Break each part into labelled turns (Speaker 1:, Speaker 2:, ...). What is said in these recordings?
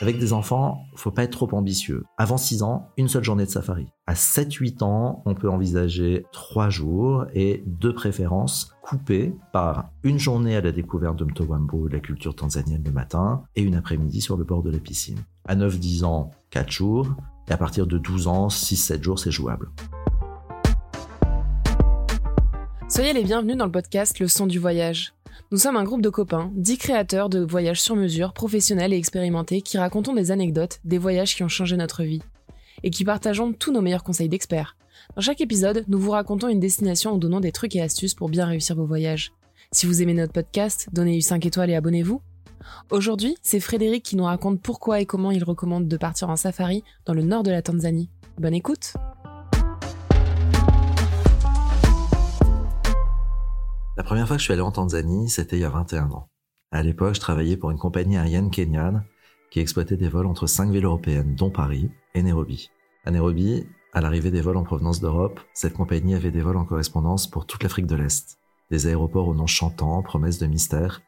Speaker 1: Avec des enfants, faut pas être trop ambitieux. Avant 6 ans, une seule journée de safari. À 7-8 ans, on peut envisager 3 jours et de préférence coupés par une journée à la découverte de Mtowambo, de la culture tanzanienne le matin, et une après-midi sur le bord de la piscine. À 9-10 ans, 4 jours, et à partir de 12 ans, 6-7 jours, c'est jouable.
Speaker 2: Soyez les bienvenus dans le podcast Le son du voyage. Nous sommes un groupe de copains, dix créateurs de voyages sur mesure, professionnels et expérimentés, qui racontons des anecdotes, des voyages qui ont changé notre vie, et qui partageons tous nos meilleurs conseils d'experts. Dans chaque épisode, nous vous racontons une destination en donnant des trucs et astuces pour bien réussir vos voyages. Si vous aimez notre podcast, donnez-lui 5 étoiles et abonnez-vous. Aujourd'hui, c'est Frédéric qui nous raconte pourquoi et comment il recommande de partir en safari dans le nord de la Tanzanie. Bonne écoute
Speaker 1: La première fois que je suis allé en Tanzanie, c'était il y a 21 ans. À l'époque, je travaillais pour une compagnie aérienne kenyane qui exploitait des vols entre cinq villes européennes, dont Paris et Nairobi. À Nairobi, à l'arrivée des vols en provenance d'Europe, cette compagnie avait des vols en correspondance pour toute l'Afrique de l'Est. Des aéroports aux noms chantants, promesses de mystère,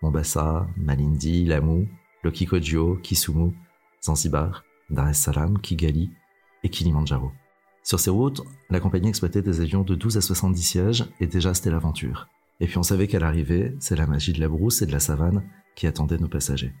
Speaker 1: Mombasa, Malindi, Lamu, Lokikodio, Kisumu, Zanzibar, Dar es Salaam, Kigali et Kilimanjaro. Sur ces routes, la compagnie exploitait des avions de 12 à 70 sièges et déjà c'était l'aventure. Et puis on savait qu'à l'arrivée, c'est la magie de la brousse et de la savane qui attendait nos passagers.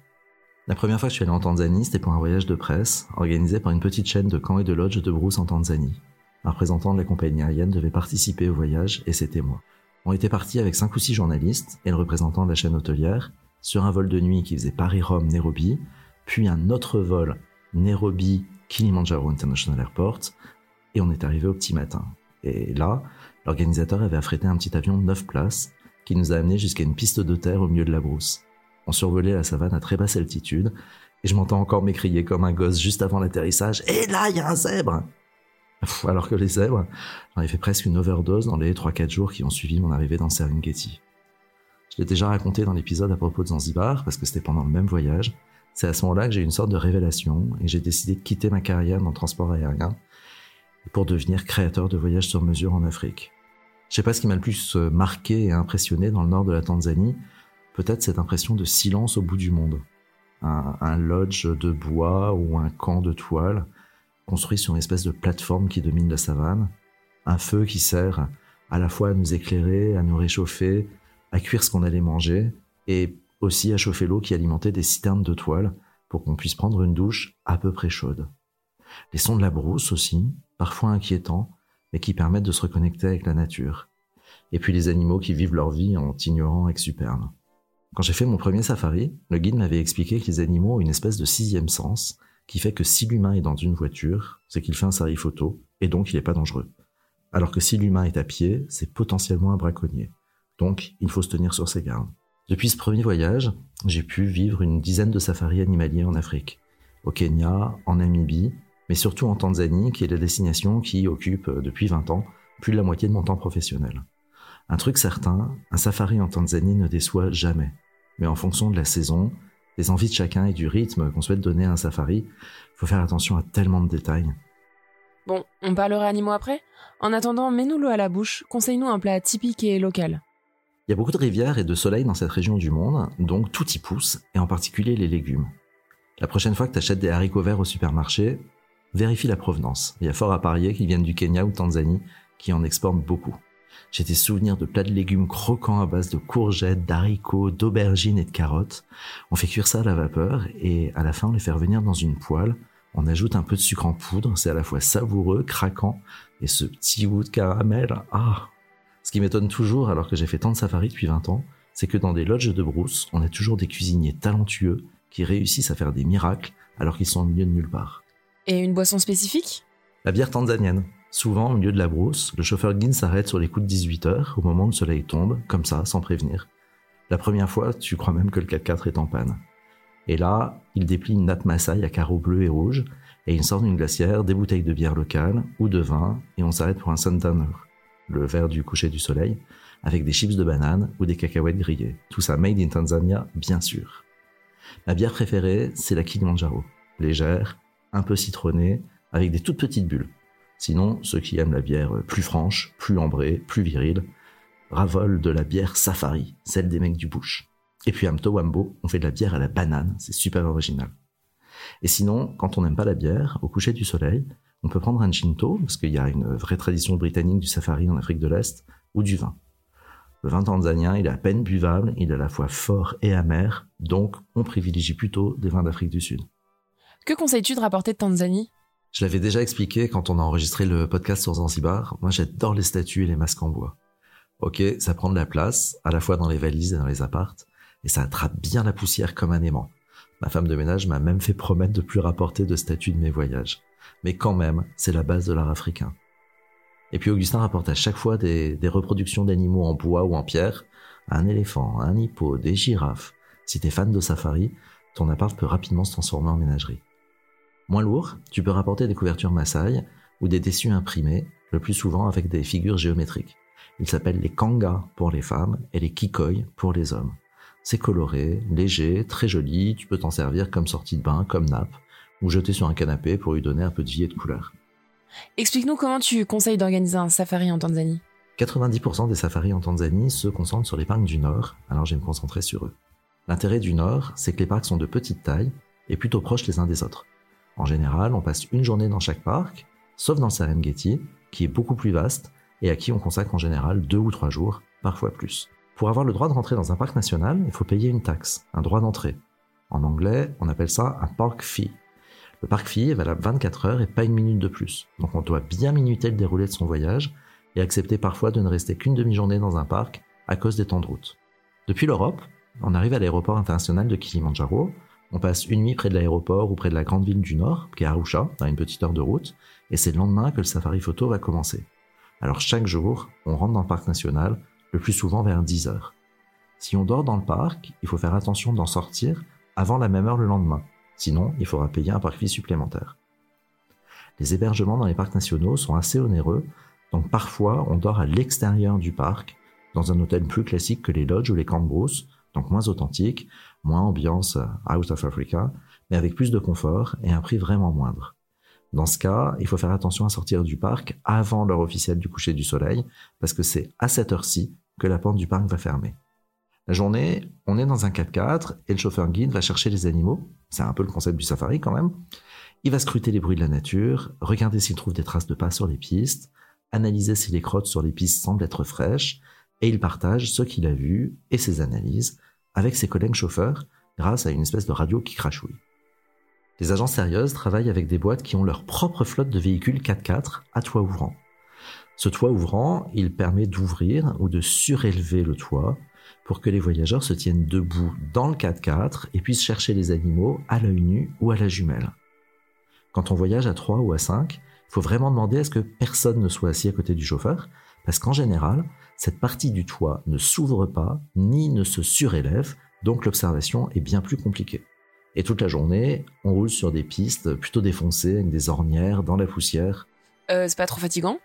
Speaker 1: La première fois que je suis allé en Tanzanie, c'était pour un voyage de presse, organisé par une petite chaîne de camps et de lodges de brousse en Tanzanie. Un représentant de la compagnie aérienne devait participer au voyage, et c'était moi. On était parti avec cinq ou six journalistes et le représentant de la chaîne hôtelière sur un vol de nuit qui faisait Paris-Rome-Nairobi, puis un autre vol Nairobi-Kilimanjaro International Airport, et on est arrivé au petit matin. Et là, l'organisateur avait affrété un petit avion de 9 places qui nous a amenés jusqu'à une piste de terre au milieu de la brousse. On survolait la savane à très basse altitude et je m'entends encore m'écrier comme un gosse juste avant l'atterrissage Et là, il y a un zèbre Alors que les zèbres, j'en ai fait presque une overdose dans les 3-4 jours qui ont suivi mon arrivée dans Serengeti. Je l'ai déjà raconté dans l'épisode à propos de Zanzibar parce que c'était pendant le même voyage. C'est à ce moment-là que j'ai eu une sorte de révélation et j'ai décidé de quitter ma carrière dans le transport aérien pour devenir créateur de voyages sur mesure en Afrique. Je sais pas ce qui m'a le plus euh, marqué et impressionné dans le nord de la Tanzanie, peut-être cette impression de silence au bout du monde. Un, lodge de bois ou un camp de toile construit sur une espèce de plateforme qui domine la savane, un feu qui sert à la fois à nous éclairer, à nous réchauffer, à cuire ce qu'on allait manger, et aussi à chauffer l'eau qui alimentait des citernes de toile pour qu'on puisse prendre une douche à peu près chaude. Les sons de la brousse aussi, parfois inquiétants, mais qui permettent de se reconnecter avec la nature. Et puis les animaux qui vivent leur vie en ignorant exuperbe. Quand j'ai fait mon premier safari, le guide m'avait expliqué que les animaux ont une espèce de sixième sens, qui fait que si l'humain est dans une voiture, c'est qu'il fait un sari photo, et donc il n'est pas dangereux. Alors que si l'humain est à pied, c'est potentiellement un braconnier. Donc il faut se tenir sur ses gardes. Depuis ce premier voyage, j'ai pu vivre une dizaine de safaris animaliers en Afrique. Au Kenya, en Namibie, mais surtout en Tanzanie, qui est la destination qui occupe euh, depuis 20 ans plus de la moitié de mon temps professionnel. Un truc certain, un safari en Tanzanie ne déçoit jamais. Mais en fonction de la saison, des envies de chacun et du rythme qu'on souhaite donner à un safari, faut faire attention à tellement de détails.
Speaker 2: Bon, on parlera animaux après En attendant, mets-nous l'eau à la bouche, conseille-nous un plat typique et local.
Speaker 1: Il y a beaucoup de rivières et de soleil dans cette région du monde, donc tout y pousse, et en particulier les légumes. La prochaine fois que tu achètes des haricots verts au supermarché, vérifie la provenance. Il y a fort à parier qu'ils viennent du Kenya ou Tanzanie, qui en exportent beaucoup. J'ai des souvenirs de plats de légumes croquants à base de courgettes, d'haricots, d'aubergines et de carottes. On fait cuire ça à la vapeur et à la fin on les fait revenir dans une poêle. On ajoute un peu de sucre en poudre, c'est à la fois savoureux, craquant et ce petit goût de caramel. Ah Ce qui m'étonne toujours alors que j'ai fait tant de safaris depuis 20 ans, c'est que dans des lodges de brousse, on a toujours des cuisiniers talentueux qui réussissent à faire des miracles alors qu'ils sont au milieu de nulle part.
Speaker 2: Et une boisson spécifique?
Speaker 1: La bière tanzanienne. Souvent, au milieu de la brousse, le chauffeur guide s'arrête sur les coups de 18 heures, au moment où le soleil tombe, comme ça, sans prévenir. La première fois, tu crois même que le 4x4 est en panne. Et là, il déplie une nappe Maasai à carreaux bleus et rouges, et il sort d'une glacière des bouteilles de bière locale ou de vin, et on s'arrête pour un sundowner, le verre du coucher du soleil, avec des chips de banane ou des cacahuètes grillées. Tout ça made in Tanzania, bien sûr. Ma bière préférée, c'est la Kilimanjaro. Légère, un peu citronné, avec des toutes petites bulles. Sinon, ceux qui aiment la bière plus franche, plus ambrée, plus virile, ravolent de la bière safari, celle des mecs du bush. Et puis à Mtowambo, on fait de la bière à la banane, c'est super original. Et sinon, quand on n'aime pas la bière, au coucher du soleil, on peut prendre un chinto, parce qu'il y a une vraie tradition britannique du safari en Afrique de l'Est, ou du vin. Le vin tanzanien, il est à peine buvable, il est à la fois fort et amer, donc on privilégie plutôt des vins d'Afrique du Sud.
Speaker 2: Que conseilles-tu de rapporter de Tanzanie?
Speaker 1: Je l'avais déjà expliqué quand on a enregistré le podcast sur Zanzibar, moi j'adore les statues et les masques en bois. Ok, ça prend de la place, à la fois dans les valises et dans les appartes, et ça attrape bien la poussière comme un aimant. Ma femme de ménage m'a même fait promettre de plus rapporter de statues de mes voyages. Mais quand même, c'est la base de l'art africain. Et puis Augustin rapporte à chaque fois des, reproductions d'animaux en bois ou en pierre, un éléphant, un hippo, des girafes. Si t'es fan de safari, ton appart peut rapidement se transformer en ménagerie. Moins lourd, tu peux rapporter des couvertures Maasai ou des tissus imprimés, le plus souvent avec des figures géométriques. Ils s'appellent les kangas pour les femmes et les kikoi pour les hommes. C'est coloré, léger, très joli, tu peux t'en servir comme sortie de bain, comme nappe, ou jeter sur un canapé pour lui donner un peu de vie et de couleur.
Speaker 2: Explique-nous comment tu conseilles d'organiser un safari en Tanzanie.
Speaker 1: 90% des safaris en Tanzanie se concentrent sur les parcs du Nord, alors je vais me concentrer sur eux. L'intérêt du Nord, c'est que les parcs sont de petite taille et plutôt proches les uns des autres. En général, on passe une journée dans chaque parc, sauf dans le Serengeti, qui est beaucoup plus vaste et à qui on consacre en général deux ou trois jours, parfois plus. Pour avoir le droit de rentrer dans un parc national, il faut payer une taxe, un droit d'entrée. En anglais, on appelle ça un park fee. Le parc fee est valable 24 heures et pas une minute de plus. Donc on doit bien minuter le déroulé de son voyage et accepter parfois de ne rester qu'une demi-journée dans un parc à cause des temps de route. Depuis l'Europe, on arrive à l'aéroport international de Kilimanjaro, on passe une nuit près de l'aéroport ou près de la grande ville du Nord, qui est Arusha, à une petite heure de route, et c'est le lendemain que le safari photo va commencer. Alors chaque jour, on rentre dans le parc national, le plus souvent vers 10 heures. Si on dort dans le parc, il faut faire attention d'en sortir avant la même heure le lendemain. Sinon, il faudra payer un parc vie supplémentaire. Les hébergements dans les parcs nationaux sont assez onéreux, donc parfois on dort à l'extérieur du parc, dans un hôtel plus classique que les lodges ou les camps donc moins authentique, moins ambiance out of Africa, mais avec plus de confort et un prix vraiment moindre. Dans ce cas, il faut faire attention à sortir du parc avant l'heure officielle du coucher du soleil, parce que c'est à cette heure-ci que la porte du parc va fermer. La journée, on est dans un 4x4 et le chauffeur guide va chercher les animaux. C'est un peu le concept du safari quand même. Il va scruter les bruits de la nature, regarder s'il trouve des traces de pas sur les pistes, analyser si les crottes sur les pistes semblent être fraîches, et il partage ce qu'il a vu et ses analyses avec ses collègues chauffeurs grâce à une espèce de radio qui crachouille. Les agences sérieuses travaillent avec des boîtes qui ont leur propre flotte de véhicules 4x4 à toit ouvrant. Ce toit ouvrant, il permet d'ouvrir ou de surélever le toit pour que les voyageurs se tiennent debout dans le 4x4 et puissent chercher les animaux à l'œil nu ou à la jumelle. Quand on voyage à 3 ou à 5, il faut vraiment demander à ce que personne ne soit assis à côté du chauffeur, parce qu'en général, cette partie du toit ne s'ouvre pas ni ne se surélève, donc l'observation est bien plus compliquée. Et toute la journée, on roule sur des pistes plutôt défoncées, avec des ornières, dans la poussière.
Speaker 2: Euh, c'est pas trop fatigant?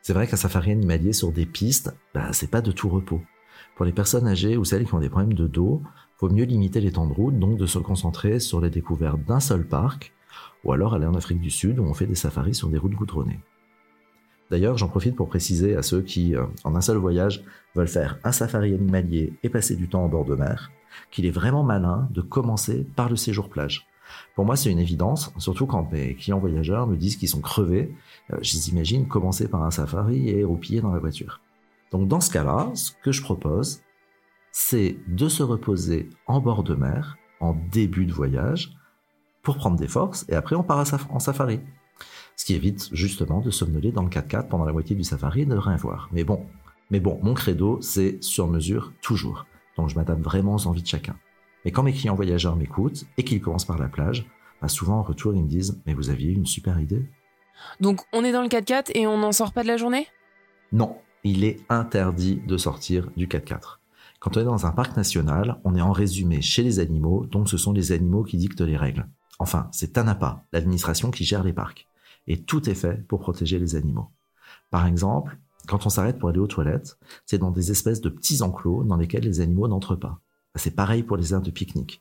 Speaker 1: C'est vrai qu'un safari animalier sur des pistes, bah, c'est pas de tout repos. Pour les personnes âgées ou celles qui ont des problèmes de dos, vaut mieux limiter les temps de route, donc de se concentrer sur les découvertes d'un seul parc, ou alors aller en Afrique du Sud où on fait des safaris sur des routes goudronnées. D'ailleurs, j'en profite pour préciser à ceux qui, euh, en un seul voyage, veulent faire un safari animalier et passer du temps en bord de mer, qu'il est vraiment malin de commencer par le séjour plage. Pour moi, c'est une évidence, surtout quand mes clients voyageurs me disent qu'ils sont crevés. Euh, je les commencer par un safari et roupiller dans la voiture. Donc dans ce cas-là, ce que je propose, c'est de se reposer en bord de mer, en début de voyage, pour prendre des forces, et après on part en safari. Ce qui évite justement de somnoler dans le 4x4 pendant la moitié du safari et de rien voir. Mais bon, mais bon, mon credo, c'est sur mesure toujours. Donc je m'adapte vraiment aux envies de chacun. Mais quand mes clients voyageurs m'écoutent et qu'ils commencent par la plage, bah souvent en retour ils me disent Mais vous aviez une super idée
Speaker 2: Donc on est dans le 4x4 et on n'en sort pas de la journée?
Speaker 1: Non, il est interdit de sortir du 4x4. Quand on est dans un parc national, on est en résumé chez les animaux, donc ce sont les animaux qui dictent les règles. Enfin, c'est TANAPA, l'administration qui gère les parcs. Et tout est fait pour protéger les animaux. Par exemple, quand on s'arrête pour aller aux toilettes, c'est dans des espèces de petits enclos dans lesquels les animaux n'entrent pas. C'est pareil pour les aires de pique-nique.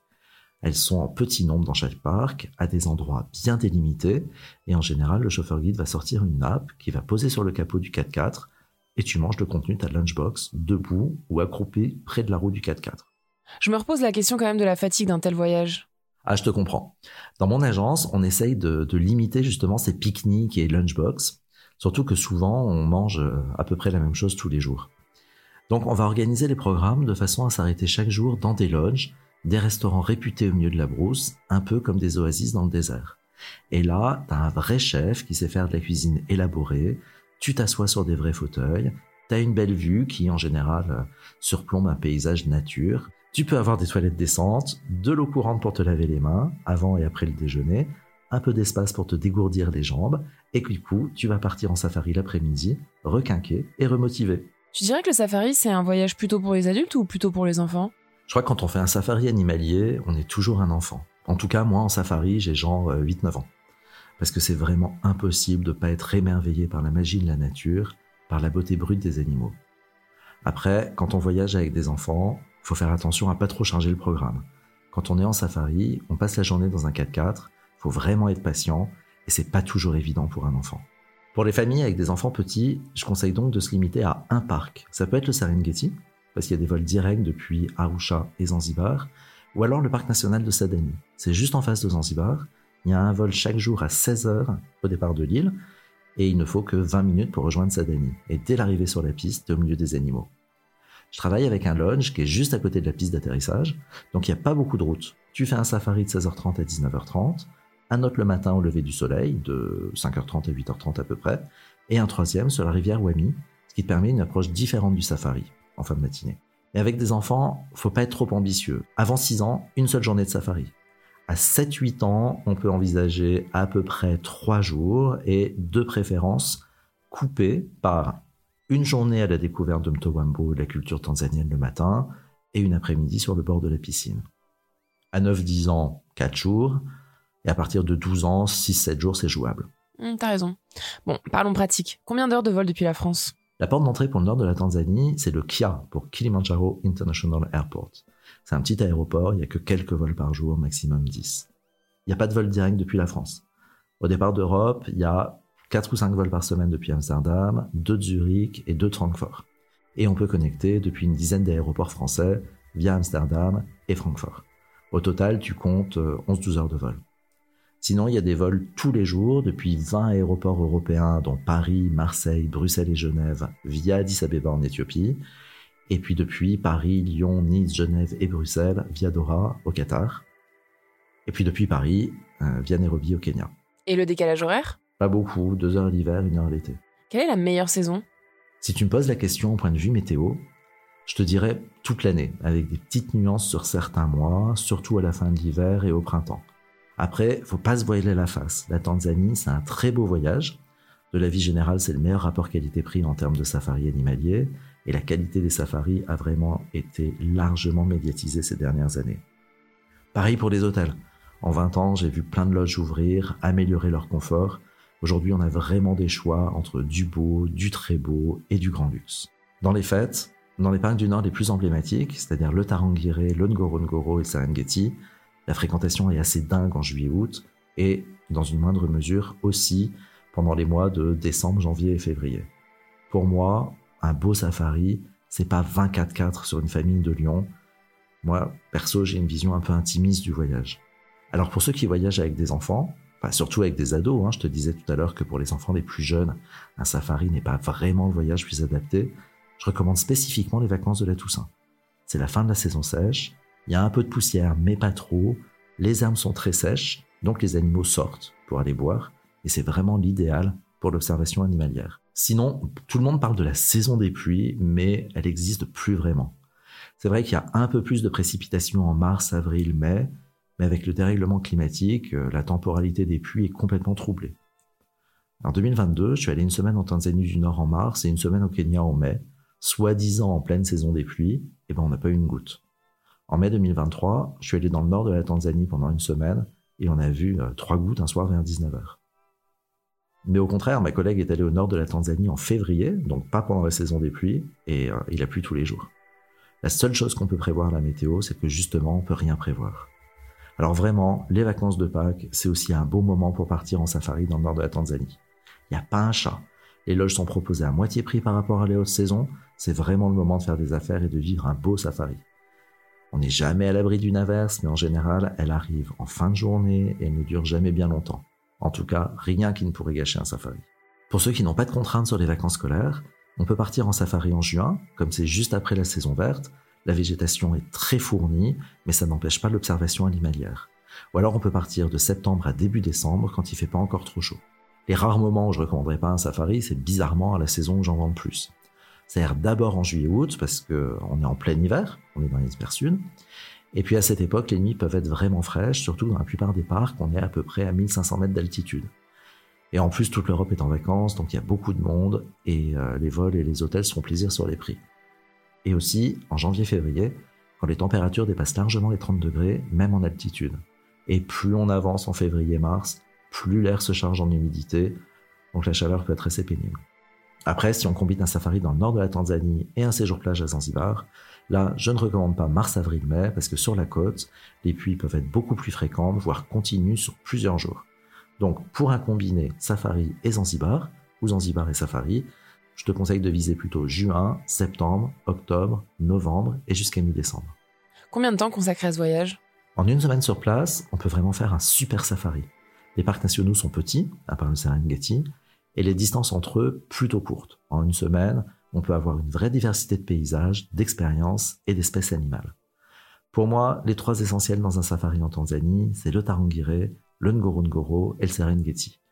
Speaker 1: Elles sont en petit nombre dans chaque parc, à des endroits bien délimités, et en général, le chauffeur guide va sortir une nappe qui va poser sur le capot du 4x4, et tu manges le contenu de ta lunchbox, debout ou accroupi près de la roue du 4x4.
Speaker 2: Je me repose la question quand même de la fatigue d'un tel voyage.
Speaker 1: Ah, je te comprends. Dans mon agence, on essaye de, limiter justement ces pique-niques et lunchbox, surtout que souvent on mange euh, à peu près la même chose tous les jours. Donc on va organiser les programmes de façon à s'arrêter chaque jour dans des lodges, des restaurants réputés au milieu de la brousse, un peu comme des oasis dans le désert. Et là, t'as un vrai chef qui sait faire de la cuisine élaborée, tu t'assois sur des vrais fauteuils, t'as une belle vue qui en général euh, surplombe un paysage nature, tu peux avoir des toilettes décentes, de l'eau courante pour te laver les mains, avant et après le déjeuner, un peu d'espace pour te dégourdir les jambes, et du coup, tu vas partir en safari l'après-midi, requinqué et remotivé.
Speaker 2: Tu dirais que le safari, c'est un voyage plutôt pour les adultes ou plutôt pour les enfants?
Speaker 1: Je crois que quand on fait un safari animalier, on est toujours un enfant. En tout cas, moi, en safari, j'ai genre 8-9 euh, ans. Parce que c'est vraiment impossible de ne pas être émerveillé par la magie de la nature, par la beauté brute des animaux. Après, quand on voyage avec des enfants, faut faire attention à pas trop charger le programme. Quand on est en safari, on passe la journée dans un 4x4, faut vraiment être patient et c'est pas toujours évident pour un enfant. Pour les familles avec des enfants petits, je conseille donc de se limiter à un parc. Ça peut être le Serengeti, parce qu'il y a des vols directs depuis Arusha et Zanzibar, ou alors le parc national de Sadani. C'est juste en face de Zanzibar. Il y a un vol chaque jour à 16h au départ de l'île, et il ne faut que 20 minutes pour rejoindre Sadani. Et dès l'arrivée sur la piste, au milieu des animaux. Je travaille avec un lodge qui est juste à côté de la piste d'atterrissage, donc il n'y a pas beaucoup de routes. Tu fais un safari de 16h30 à 19h30, un autre le matin au lever du soleil, de 5h30 à 8h30 à peu près, et un troisième sur la rivière Wami, ce qui te permet une approche différente du safari, en fin de matinée. Mais avec des enfants, faut pas être trop ambitieux. Avant 6 ans, une seule journée de safari. À 7-8 ans, on peut envisager à peu près 3 jours et de préférence coupés par une journée à la découverte de Mtowambo, la culture tanzanienne le matin, et une après-midi sur le bord de la piscine. À 9-10 ans, 4 jours, et à partir de 12 ans, 6-7 jours, c'est jouable.
Speaker 2: Hum, T'as raison. Bon, parlons pratique. Combien d'heures de vol depuis la France?
Speaker 1: La porte d'entrée pour le nord de la Tanzanie, c'est le KIA, pour Kilimanjaro International Airport. C'est un petit aéroport, il n'y a que quelques vols par jour, maximum 10. Il n'y a pas de vol direct depuis la France. Au départ d'Europe, il y a 4 ou 5 vols par semaine depuis Amsterdam, 2 de Zurich et 2 de Francfort. Et on peut connecter depuis une dizaine d'aéroports français via Amsterdam et Francfort. Au total, tu comptes 11-12 euh, heures de vol. Sinon, il y a des vols tous les jours depuis 20 aéroports européens, dont Paris, Marseille, Bruxelles et Genève, via Addis Abeba en Éthiopie. Et puis depuis Paris, Lyon, Nice, Genève et Bruxelles, via Doha au Qatar. Et puis depuis Paris, euh, via Nairobi au Kenya.
Speaker 2: Et le décalage horaire?
Speaker 1: Pas beaucoup, deux heures l'hiver, une heure l'été.
Speaker 2: Quelle est la meilleure saison?
Speaker 1: Si tu me poses la question au point de vue météo, je te dirais toute l'année, avec des petites nuances sur certains mois, surtout à la fin de l'hiver et au printemps. Après, faut pas se voiler la face. La Tanzanie, c'est un très beau voyage. De la vie générale, c'est le meilleur rapport qualité-prix en termes de safari animalier, et la qualité des safaris a vraiment été largement médiatisée ces dernières années. Pareil pour les hôtels. En 20 ans, j'ai vu plein de loges ouvrir, améliorer leur confort, Aujourd'hui, on a vraiment des choix entre du beau, du très beau et du grand luxe. Dans les fêtes, dans les parcs du Nord les plus emblématiques, c'est-à-dire le Tarangire, le Ngorongoro et le Serengeti, la fréquentation est assez dingue en juillet-août et, dans une moindre mesure, aussi pendant les mois de décembre, janvier et février. Pour moi, un beau safari, c'est pas 24-4 sur une famille de lions. Moi, perso, j'ai une vision un peu intimiste du voyage. Alors pour ceux qui voyagent avec des enfants, surtout avec des ados. Hein. Je te disais tout à l'heure que pour les enfants les plus jeunes, un safari n'est pas vraiment le voyage plus adapté. Je recommande spécifiquement les vacances de la Toussaint. C'est la fin de la saison sèche. Il y a un peu de poussière, mais pas trop. Les herbes sont très sèches, donc les animaux sortent pour aller boire. Et c'est vraiment l'idéal pour l'observation animalière. Sinon, tout le monde parle de la saison des pluies, mais elle n'existe plus vraiment. C'est vrai qu'il y a un peu plus de précipitations en mars, avril, mai, mais avec le dérèglement climatique, euh, la temporalité des pluies est complètement troublée. En 2022, je suis allé une semaine en Tanzanie du Nord en mars et une semaine au Kenya en mai, soi-disant en pleine saison des pluies, et ben on n'a pas eu une goutte. En mai 2023, je suis allé dans le nord de la Tanzanie pendant une semaine et on a vu euh, trois gouttes un soir vers 19h. Mais au contraire, ma collègue est allée au nord de la Tanzanie en février, donc pas pendant la saison des pluies, et euh, il a plu tous les jours. La seule chose qu'on peut prévoir à la météo, c'est que justement, on peut rien prévoir. Alors vraiment, les vacances de Pâques, c'est aussi un bon moment pour partir en safari dans le nord de la Tanzanie. Il n'y a pas un chat. Les loges sont proposées à moitié prix par rapport à les hautes saisons. C'est vraiment le moment de faire des affaires et de vivre un beau safari. On n'est jamais à l'abri d'une averse, mais en général, elle arrive en fin de journée et ne dure jamais bien longtemps. En tout cas, rien qui ne pourrait gâcher un safari. Pour ceux qui n'ont pas de contraintes sur les vacances scolaires, on peut partir en safari en juin, comme c'est juste après la saison verte. La végétation est très fournie, mais ça n'empêche pas l'observation animalière. Ou alors on peut partir de septembre à début décembre quand il fait pas encore trop chaud. Les rares moments où je recommanderais pas un safari, c'est bizarrement à la saison où j'en vends le plus. C'est-à-dire d'abord en juillet-août, parce qu'on est en plein hiver, on est dans l'hémisphère sud. Et puis à cette époque, les nuits peuvent être vraiment fraîches, surtout dans la plupart des parcs, on est à peu près à 1500 mètres d'altitude. Et en plus, toute l'Europe est en vacances, donc il y a beaucoup de monde, et euh, les vols et les hôtels sont plaisir sur les prix. Et aussi, en janvier-février, quand les températures dépassent largement les 30 degrés, même en altitude. Et plus on avance en février-mars, plus l'air se charge en humidité, donc la chaleur peut être assez pénible. Après, si on combine un safari dans le nord de la Tanzanie et un séjour plage à Zanzibar, là, je ne recommande pas mars, avril, mai, parce que sur la côte, les pluies peuvent être beaucoup plus fréquentes, voire continues sur plusieurs jours. Donc, pour un combiné safari et Zanzibar, ou Zanzibar et safari, je te conseille de viser plutôt juin, septembre, octobre, novembre et jusqu'à mi-décembre.
Speaker 2: Combien de temps consacrer à ce voyage?
Speaker 1: En une semaine sur place, on peut vraiment faire un super safari. Les parcs nationaux sont petits, à part le Serengeti, et les distances entre eux plutôt courtes. En une semaine, on peut avoir une vraie diversité de paysages, d'expériences et d'espèces animales. Pour moi, les trois essentiels dans un safari en Tanzanie, c'est le Tarangire, le Ngorongoro et le Serengeti.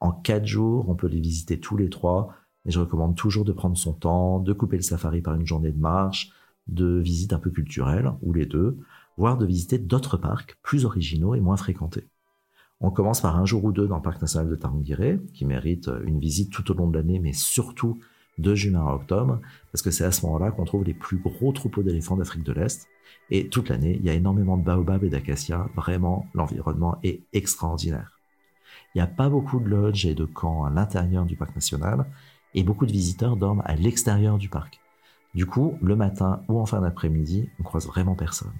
Speaker 1: En quatre jours, on peut les visiter tous les trois, mais je recommande toujours de prendre son temps, de couper le safari par une journée de marche, de visite un peu culturelle, ou les deux, voire de visiter d'autres parcs plus originaux et moins fréquentés. On commence par un jour ou deux dans le parc national de Tarangire, qui mérite une visite tout au long de l'année, mais surtout de juin à octobre, parce que c'est à ce moment-là qu'on trouve les plus gros troupeaux d'éléphants d'Afrique de l'Est. Et toute l'année, il y a énormément de baobabs et d'acacias. Vraiment, l'environnement est extraordinaire. Il n'y a pas beaucoup de lodges et de camps à l'intérieur du parc national, et beaucoup de visiteurs dorment à l'extérieur du parc. Du coup, le matin ou en fin d'après-midi, on croise vraiment personne.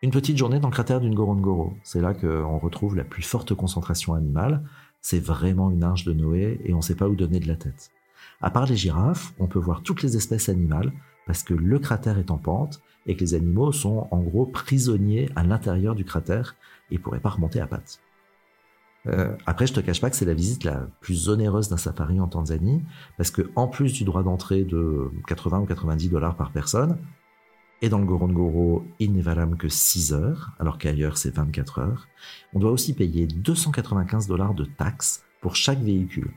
Speaker 1: Une petite journée dans le cratère d'une Ngorongoro. C'est là qu'on retrouve la plus forte concentration animale. C'est vraiment une arche de Noé et on ne sait pas où donner de la tête. À part les girafes, on peut voir toutes les espèces animales parce que le cratère est en pente et que les animaux sont en gros prisonniers à l'intérieur du cratère et pourraient pas remonter à pattes. Euh, après, je te cache pas que c'est la visite la plus onéreuse d'un safari en Tanzanie, parce que en plus du droit d'entrée de 80 ou 90 dollars par personne, et dans le Gorongoro, il n'est valable que 6 heures, alors qu'ailleurs c'est 24 heures. On doit aussi payer 295 dollars de taxes pour chaque véhicule.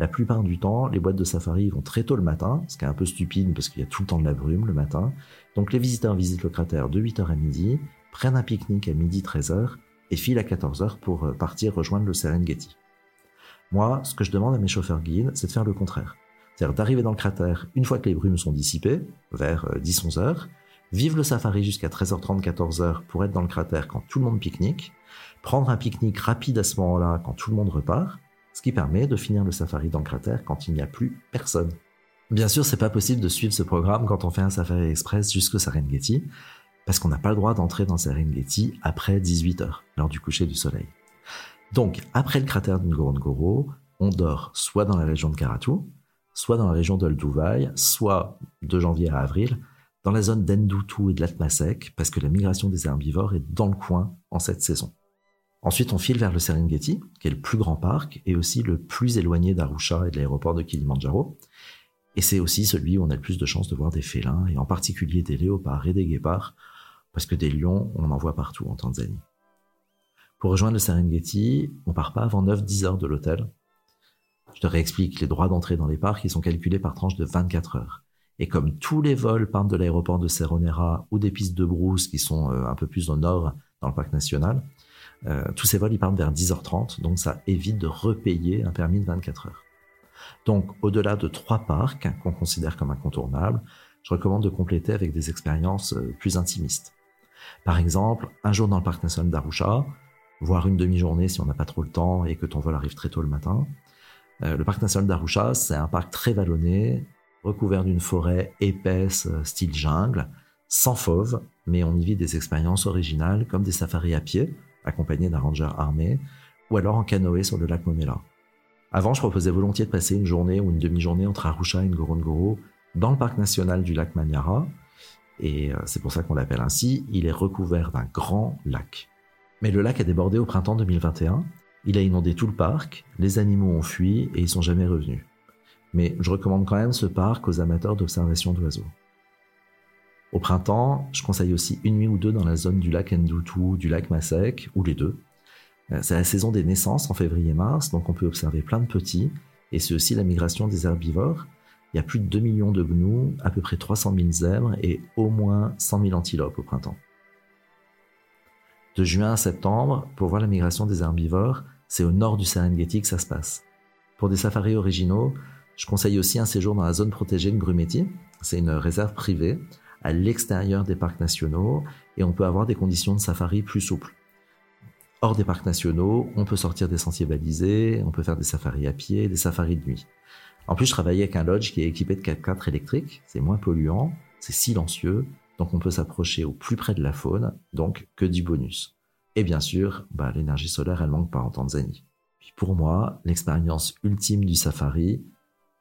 Speaker 1: La plupart du temps, les boîtes de safari vont très tôt le matin, ce qui est un peu stupide parce qu'il y a tout le temps de la brume le matin. Donc les visiteurs visitent le cratère de 8h à midi, prennent un pique-nique à midi 13h et filent à 14h pour euh, partir rejoindre le Serengeti. Moi, ce que je demande à mes chauffeurs guides, c'est de faire le contraire. C'est-à-dire d'arriver dans le cratère une fois que les brumes sont dissipées, vers 10-11 euh, heures, vivre le safari jusqu'à 13h30, 14h pour être dans le cratère quand tout le monde pique-nique, prendre un pique-nique rapide à ce moment-là quand tout le monde repart, ce qui permet de finir le safari dans le cratère quand il n'y a plus personne. Bien sûr, c'est pas possible de suivre ce programme quand on fait un safari express jusqu'au Serengeti, parce qu'on n'a pas le droit d'entrer dans Serengeti après 18h, lors du coucher du soleil. Donc, après le cratère de Ngorongoro, on dort soit dans la région de Karatu, soit dans la région de soit de janvier à avril, dans la zone d'Endutu et de l'Atmasek, parce que la migration des herbivores est dans le coin en cette saison. Ensuite, on file vers le Serengeti, qui est le plus grand parc et aussi le plus éloigné d'Arusha et de l'aéroport de Kilimanjaro. Et c'est aussi celui où on a le plus de chances de voir des félins, et en particulier des léopards et des guépards, parce que des lions, on en voit partout en Tanzanie. Pour rejoindre le Serengeti, on part pas avant 9-10 heures de l'hôtel. Je te réexplique, les droits d'entrée dans les parcs, ils sont calculés par tranche de 24 heures. Et comme tous les vols partent de l'aéroport de Seronera ou des pistes de brousse qui sont euh, un peu plus au nord dans le parc national, euh, tous ces vols ils partent vers 10h30, donc ça évite de repayer un permis de 24 heures. Donc au-delà de trois parcs qu'on considère comme incontournables, je recommande de compléter avec des expériences euh, plus intimistes. Par exemple, un jour dans le parc national d'Arusha, voire une demi-journée si on n'a pas trop le temps et que ton vol arrive très tôt le matin. le parc national d'Arusha, c'est un parc très vallonné, recouvert d'une forêt épaisse euh, style jungle, sans fauve, mais on y vit des expériences originales comme des safaris à pied, accompagnés d'un ranger armé, ou alors en canoë sur le lac Momela. Avant, je proposais volontiers de passer une journée ou une demi-journée entre Arusha et Ngorongoro dans le parc national du lac Manyara, et euh, c'est pour ça qu'on l'appelle ainsi, il est recouvert d'un grand lac. Mais le lac a débordé au printemps 2021, il a inondé tout le parc, les animaux ont fui et ils sont jamais revenus. Mais je recommande quand même ce parc aux amateurs d'observation d'oiseaux. Au printemps, je conseille aussi une nuit ou deux dans la zone du lac Ndoutou, du lac Masek, ou les deux. Euh, c'est la saison des naissances en février-mars, donc on peut observer plein de petits, et c'est aussi la migration des herbivores. Il y a plus de 2 millions de gnous, à peu près 300 000 zèbres et au moins 100 000 antilopes au printemps. De juin à septembre, pour voir la migration des herbivores, c'est au nord du Serengeti que ça se passe. Pour des safaris originaux, je conseille aussi un séjour dans la zone protégée de Grumeti. C'est une réserve privée à l'extérieur des parcs nationaux et on peut avoir des conditions de safari plus souples. Hors des parcs nationaux, on peut sortir des sentiers balisés, on peut faire des safaris à pied, des safaris de nuit. En plus, je travaillais avec un lodge qui est équipé de 4x4 électriques, c'est moins polluant, c'est silencieux, donc on peut s'approcher au plus près de la faune, donc que du bonus. Et bien sûr, bah, l'énergie solaire, elle manque pas en Tanzanie. Puis pour moi, l'expérience ultime du safari,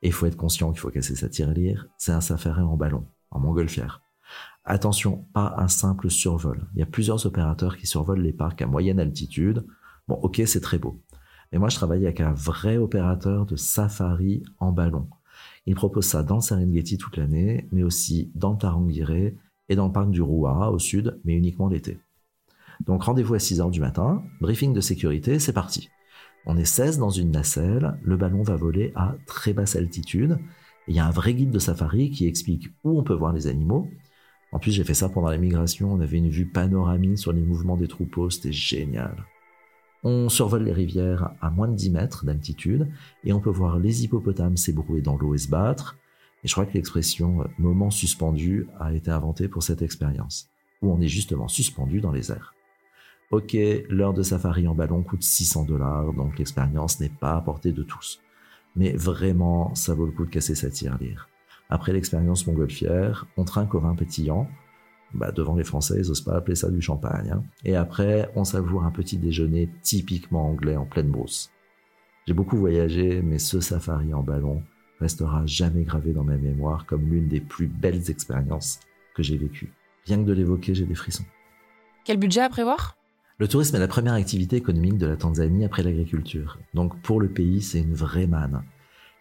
Speaker 1: et il faut être conscient qu'il faut casser sa tirelire, c'est un safari en ballon, en montgolfière. Attention, pas un simple survol. Il y a plusieurs opérateurs qui survolent les parcs à moyenne altitude. Bon, ok, c'est très beau. Mais moi, je travaille avec un vrai opérateur de safari en ballon. Il propose ça dans Serengeti toute l'année, mais aussi dans Tarangire et dans le parc du Rua au sud, mais uniquement l'été. Donc rendez-vous à 6 heures du matin, briefing de sécurité, c'est parti. On est 16 dans une nacelle, le ballon va voler à très basse altitude. Il y a un vrai guide de safari qui explique où on peut voir les animaux. En plus, j'ai fait ça pendant la migration, on avait une vue panoramique sur les mouvements des troupeaux, c'était génial. On survole les rivières à moins de 10 mètres d'altitude et on peut voir les hippopotames s'ébrouer dans l'eau et se battre. Et je crois que l'expression moment suspendu a été inventée pour cette expérience, où on est justement suspendu dans les airs. Ok, l'heure de safari en ballon coûte 600 dollars, donc l'expérience n'est pas à portée de tous. Mais vraiment, ça vaut le coup de casser sa tirelire. Après l'expérience montgolfière, on trinque au vin pétillant. Bah, devant les Français, ils osent pas appeler ça du champagne. Hein. Et après, on savoure un petit déjeuner typiquement anglais en pleine brousse. J'ai beaucoup voyagé, mais ce safari en ballon restera jamais gravé dans ma mémoire comme l'une des plus belles expériences que j'ai vécues. Rien que de l'évoquer, j'ai des frissons.
Speaker 2: Quel budget à prévoir?
Speaker 1: Le tourisme est la première activité économique de la Tanzanie après l'agriculture. Donc pour le pays, c'est une vraie manne.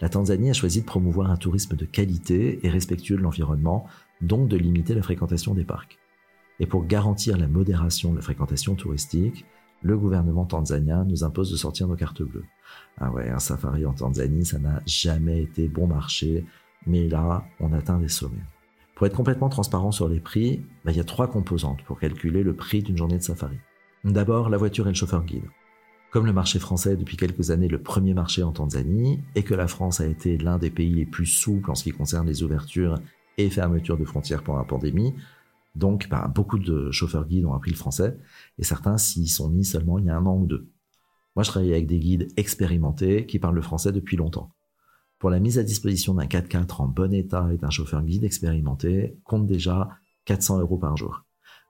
Speaker 1: La Tanzanie a choisi de promouvoir un tourisme de qualité et respectueux de l'environnement, donc de limiter la fréquentation des parcs. Et pour garantir la modération de la fréquentation touristique, le gouvernement tanzanien nous impose de sortir nos cartes bleues. Ah ouais, un safari en Tanzanie, ça n'a jamais été bon marché, mais là, on atteint des sommets. Pour être complètement transparent sur les prix, bah, il y a trois composantes pour calculer le prix d'une journée de safari. D'abord, la voiture et le chauffeur guide. Comme le marché français est depuis quelques années le premier marché en Tanzanie, et que la France a été l'un des pays les plus souples en ce qui concerne les ouvertures et fermetures de frontières pendant la pandémie, donc bah, beaucoup de chauffeurs guides ont appris le français, et certains s'y sont mis seulement il y a un an ou deux. Moi, je travaille avec des guides expérimentés qui parlent le français depuis longtemps. Pour la mise à disposition d'un 4x4 en bon état et d'un chauffeur guide expérimenté, compte déjà 400 euros par jour.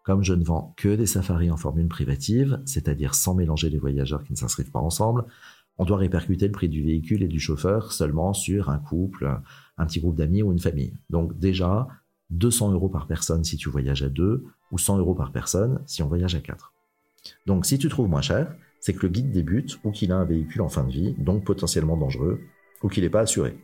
Speaker 1: Comme je ne vends que des safaris en formule privative, c'est-à-dire sans mélanger les voyageurs qui ne s'inscrivent pas ensemble, on doit répercuter le prix du véhicule et du chauffeur seulement sur un couple, un petit groupe d'amis ou une famille. Donc déjà, 200 euros par personne si tu voyages à deux, ou 100 euros par personne si on voyage à quatre. Donc si tu trouves moins cher, c'est que le guide débute ou qu'il a un véhicule en fin de vie, donc potentiellement dangereux, ou qu'il n'est pas assuré.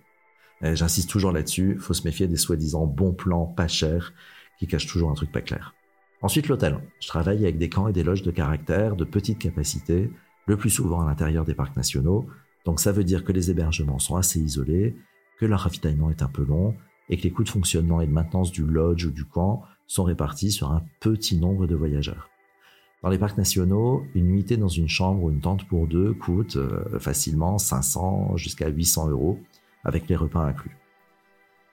Speaker 1: J'insiste toujours là-dessus, faut se méfier des soi-disant bons plans pas chers qui cachent toujours un truc pas clair. Ensuite, l'hôtel. Je travaille avec des camps et des loges de caractère de petite capacité, le plus souvent à l'intérieur des parcs nationaux. Donc ça veut dire que les hébergements sont assez isolés, que leur ravitaillement est un peu long et que les coûts de fonctionnement et de maintenance du lodge ou du camp sont répartis sur un petit nombre de voyageurs. Dans les parcs nationaux, une nuitée dans une chambre ou une tente pour deux coûte euh, facilement 500 jusqu'à 800 euros avec les repas inclus.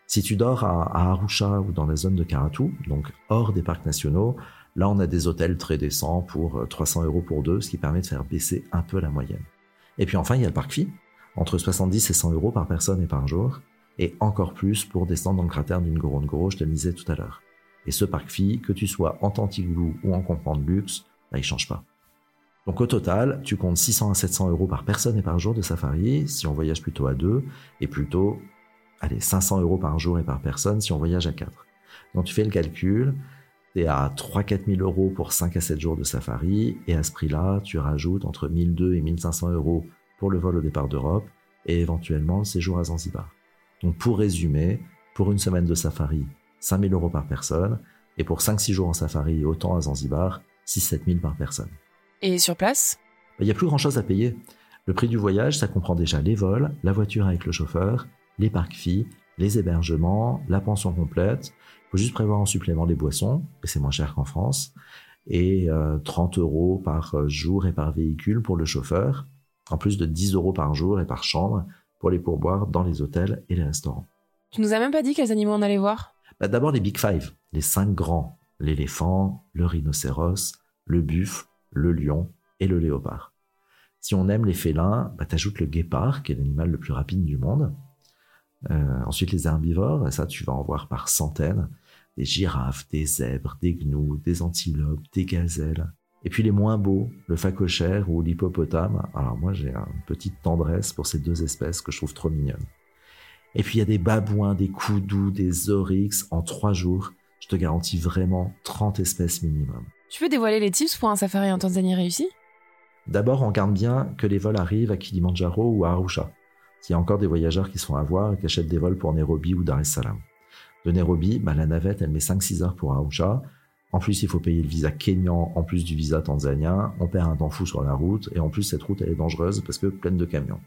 Speaker 1: Si tu dors à, Arusha ou dans la zone de Karatu, donc hors des parcs nationaux, là on a des hôtels très décents pour 300 euh, euros pour deux, ce qui permet de faire baisser un peu la moyenne. Et puis enfin, il y a le parc Phi, entre 70 et 100 euros par personne et par jour, et encore plus pour descendre dans le cratère d'une Ngorongoro, je te le disais tout à l'heure. Et ce parc Phi, que tu sois en Tantiglou ou en compagnie de luxe, bah, il change pas. Donc au total, tu comptes 600 à 700 euros par personne et par jour de safari, si on voyage plutôt à deux, et plutôt allez, 500 euros par jour et par personne si on voyage à 4. Donc tu fais le calcul, tu es à 3-4 000 euros pour 5 à 7 jours de safari, et à ce prix-là, tu rajoutes entre 1200 et 1500 euros pour le vol au départ d'Europe, et éventuellement le séjour à Zanzibar. Donc pour résumer, pour une semaine de safari, 5 000 euros par personne, et pour 5-6 jours en safari, autant à Zanzibar, 6-7 000 par personne.
Speaker 2: Et sur place?
Speaker 1: Il n'y a plus grand-chose à payer. Le prix du voyage, ça comprend déjà les vols, la voiture avec le chauffeur, les parcs filles, les hébergements, la pension complète. Il faut juste prévoir en supplément les boissons, et c'est moins cher qu'en France, et 30 euh, euros par jour et par véhicule pour le chauffeur, en plus de 10 euros par jour et par chambre pour les pourboires dans les hôtels et les restaurants.
Speaker 2: Tu nous as même pas dit quels animaux on allait voir?
Speaker 1: Bah, D'abord les Big Five, les cinq grands, l'éléphant, le rhinocéros, le buffle, le lion et le léopard. Si on aime les félins, bah, t'ajoutes le guépard, qui est l'animal le plus rapide du monde. Euh, ensuite, les herbivores, ça, tu vas en voir par centaines. Des girafes, des zèbres, des gnous, des antilopes, des gazelles. Et puis les moins beaux, le phacochère ou l'hippopotame. Alors moi, j'ai une petite tendresse pour ces deux espèces que je trouve trop mignonnes. Et puis il y a des babouins, des koudous, des oryx. En trois jours, je te garantis vraiment 30 espèces minimum.
Speaker 2: Tu peux dévoiler les tips pour un safari en Tanzanie réussi?
Speaker 1: D'abord, on regarde bien que les vols arrivent à Kilimanjaro ou à Arusha. S'il y a encore des voyageurs qui sont à voir et qui achètent des vols pour Nairobi ou Dar es Salaam. De Nairobi, bah, la navette, elle met 5-6 heures pour Arusha. En plus, il faut payer le visa kényan en plus du visa tanzanien. On perd un temps fou sur la route. Et en plus, cette route, elle est dangereuse parce que pleine de camions.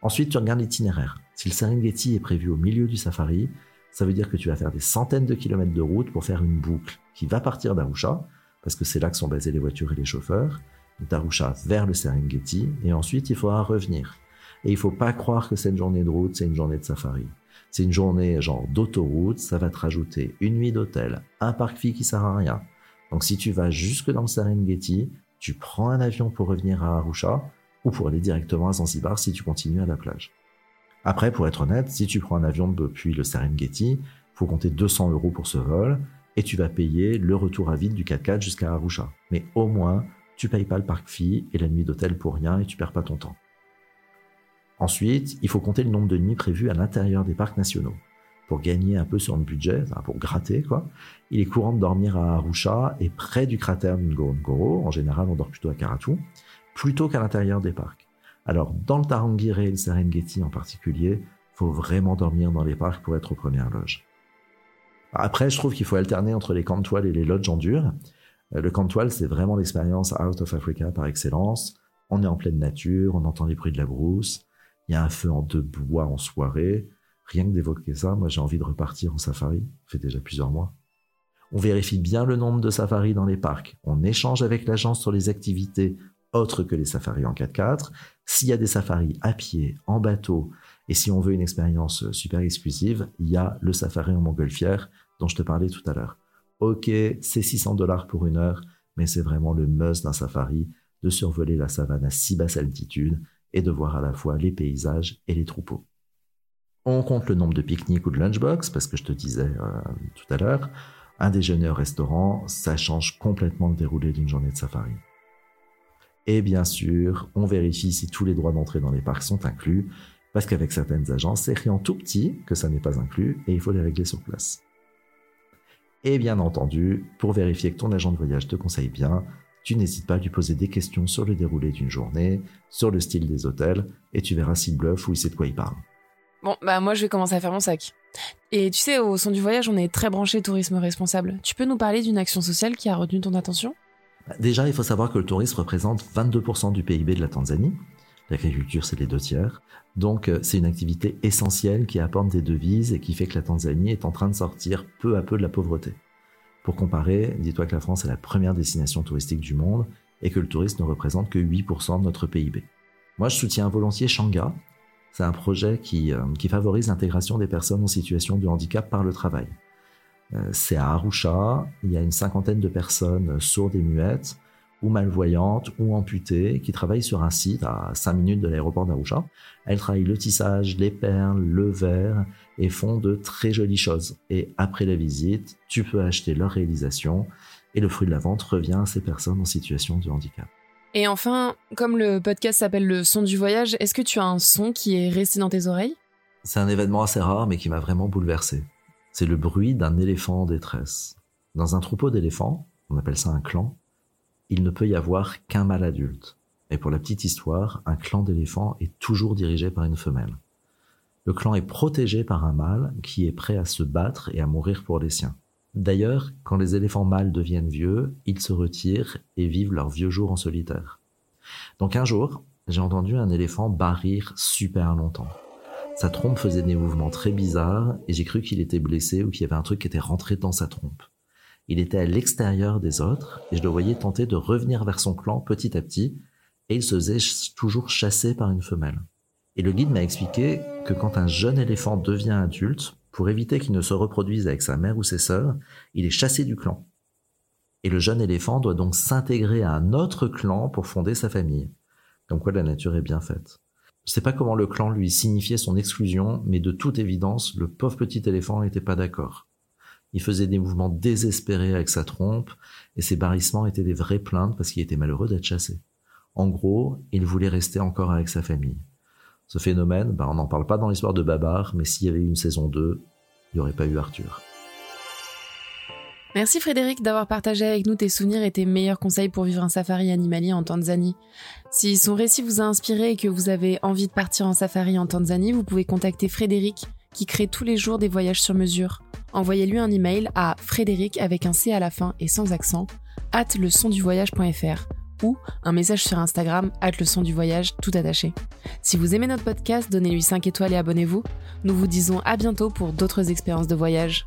Speaker 1: Ensuite, tu regardes l'itinéraire. Si le Serengeti est prévu au milieu du safari, ça veut dire que tu vas faire des centaines de kilomètres de route pour faire une boucle qui va partir d'Arusha, parce que c'est là que sont basées les voitures et les chauffeurs, d'Arusha vers le Serengeti, et ensuite il faudra revenir. Et il faut pas croire que cette journée de route, c'est une journée de safari. C'est une journée genre d'autoroute, ça va te rajouter une nuit d'hôtel, un parc fille qui sert à rien. Donc si tu vas jusque dans le Serengeti, tu prends un avion pour revenir à Arusha, ou pour aller directement à Zanzibar si tu continues à la plage. Après, pour être honnête, si tu prends un avion depuis le Serengeti, faut compter 200 euros pour ce vol, et tu vas payer le retour à vide du 4x4 jusqu'à Arusha. Mais au moins, tu payes pas le parc fille et la nuit d'hôtel pour rien et tu perds pas ton temps. Ensuite, il faut compter le nombre de nuits prévues à l'intérieur des parcs nationaux. Pour gagner un peu sur le budget, pour gratter quoi, il est courant de dormir à Arusha et près du cratère Ngorongoro, en général on dort plutôt à Karatu, plutôt qu'à l'intérieur des parcs. Alors dans le Tarangire et le Serengeti en particulier, faut vraiment dormir dans les parcs pour être aux premières loges. Après, je trouve qu'il faut alterner entre les camps de toile et les lodges en dur. Euh, le camp de toile, c'est vraiment l'expérience Out of Africa par excellence. On est en pleine nature, on entend les bruits de la brousse, il y a un feu en deux bois en soirée. Rien que d'évoquer ça, moi j'ai envie de repartir en safari. Ça fait déjà plusieurs mois. On vérifie bien le nombre de safaris dans les parcs. On échange avec l'agence sur les activités autres que les safaris en 4x4. S'il y a des safaris à pied, en bateau, et si on veut une expérience super exclusive, il y a le safari en montgolfière dont je te parlais tout à l'heure. Ok, c'est 600 dollars pour une heure, mais c'est vraiment le must d'un safari de survoler la savane à si basse altitude et de voir à la fois les paysages et les troupeaux. On compte le nombre de pique-niques ou de lunchbox, parce que je te disais euh, tout à l'heure, un déjeuner au restaurant, ça change complètement le déroulé d'une journée de safari. Et bien sûr, on vérifie si tous les droits d'entrée dans les parcs sont inclus, parce qu'avec certaines agences, c'est écrit en tout petit que ça n'est pas inclus et il faut les régler sur place. Et bien entendu, pour vérifier que ton agent de voyage te conseille bien, tu n'hésites pas à lui poser des questions sur le déroulé d'une journée, sur le style des hôtels, et tu verras s'il bluffe ou il sait de quoi il parle.
Speaker 2: Bon, bah moi je vais commencer à faire mon sac. Et tu sais, au son du voyage, on est très branché tourisme responsable. Tu peux nous parler d'une action sociale qui a retenu ton attention?
Speaker 1: Déjà, il faut savoir que le tourisme représente 22% du PIB de la Tanzanie. L'agriculture, c'est les deux tiers. Donc, euh, c'est une activité essentielle qui apporte des devises et qui fait que la Tanzanie est en train de sortir peu à peu de la pauvreté. Pour comparer, dis-toi que la France est la première destination touristique du monde et que le tourisme ne représente que 8% de notre PIB. Moi, je soutiens volontiers Shanga. C'est un projet qui, euh, qui favorise l'intégration des personnes en situation de handicap par le travail. Euh, c'est à Arusha, il y a une cinquantaine de personnes sourdes et muettes, ou malvoyantes, ou amputées, qui travaillent sur un site à 5 minutes de l'aéroport d'Arusha. Elles travaillent le tissage, les perles, le verre, et font de très jolies choses. Et après la visite, tu peux acheter leur réalisation, et le fruit de la vente revient à ces personnes en situation de handicap.
Speaker 2: Et enfin, comme le podcast s'appelle Le son du voyage, est-ce que tu as un son qui est resté dans tes oreilles?
Speaker 1: C'est un événement assez rare, mais qui m'a vraiment bouleversé C'est le bruit d'un éléphant en détresse. Dans un troupeau d'éléphants, on appelle ça un clan, il ne peut y avoir qu'un mâle adulte. Et pour la petite histoire, un clan d'éléphants est toujours dirigé par une femelle. Le clan est protégé par un mâle qui est prêt à se battre et à mourir pour les siens. D'ailleurs, quand les éléphants mâles deviennent vieux, ils se retirent et vivent leurs vieux jours en solitaire. Donc un jour, j'ai entendu un éléphant barrir super longtemps. Sa trompe faisait des mouvements très bizarres et j'ai cru qu'il était blessé ou qu'il y avait un truc qui était rentré dans sa trompe. Il était à l'extérieur des autres et je le voyais tenter de revenir vers son clan petit à petit et il se faisait toujours chasser par une femelle. Et le guide m'a expliqué que quand un jeune éléphant devient adulte, pour éviter qu'il ne se reproduise avec sa mère ou ses sœurs, il est chassé du clan. Et le jeune éléphant doit donc s'intégrer à un autre clan pour fonder sa famille. Comme quoi la nature est bien faite. Je sais pas comment le clan lui signifiait son exclusion, mais de toute évidence, le pauvre petit éléphant n'était pas d'accord. Il faisait des mouvements désespérés avec sa trompe, et ses barrissements étaient des vraies plaintes parce qu'il était malheureux d'être chassé. En gros, il voulait rester encore avec sa famille. Ce phénomène, ben, on n'en parle pas dans l'histoire de Babar, mais s'il y avait eu une saison 2, il n'y aurait pas eu Arthur.
Speaker 2: Merci Frédéric d'avoir partagé avec nous tes souvenirs et tes meilleurs conseils pour vivre un safari animalier en Tanzanie. Si son récit vous a inspiré et que vous avez envie de partir en safari en Tanzanie, vous pouvez contacter Frédéric qui crée tous les jours des voyages sur mesure. Envoyez-lui un email à frédéric avec un C à la fin et sans accent, at voyage.fr ou un message sur Instagram, at le du voyage, tout attaché. Si vous aimez notre podcast, donnez-lui 5 étoiles et abonnez-vous. Nous vous disons à bientôt pour d'autres expériences de voyage.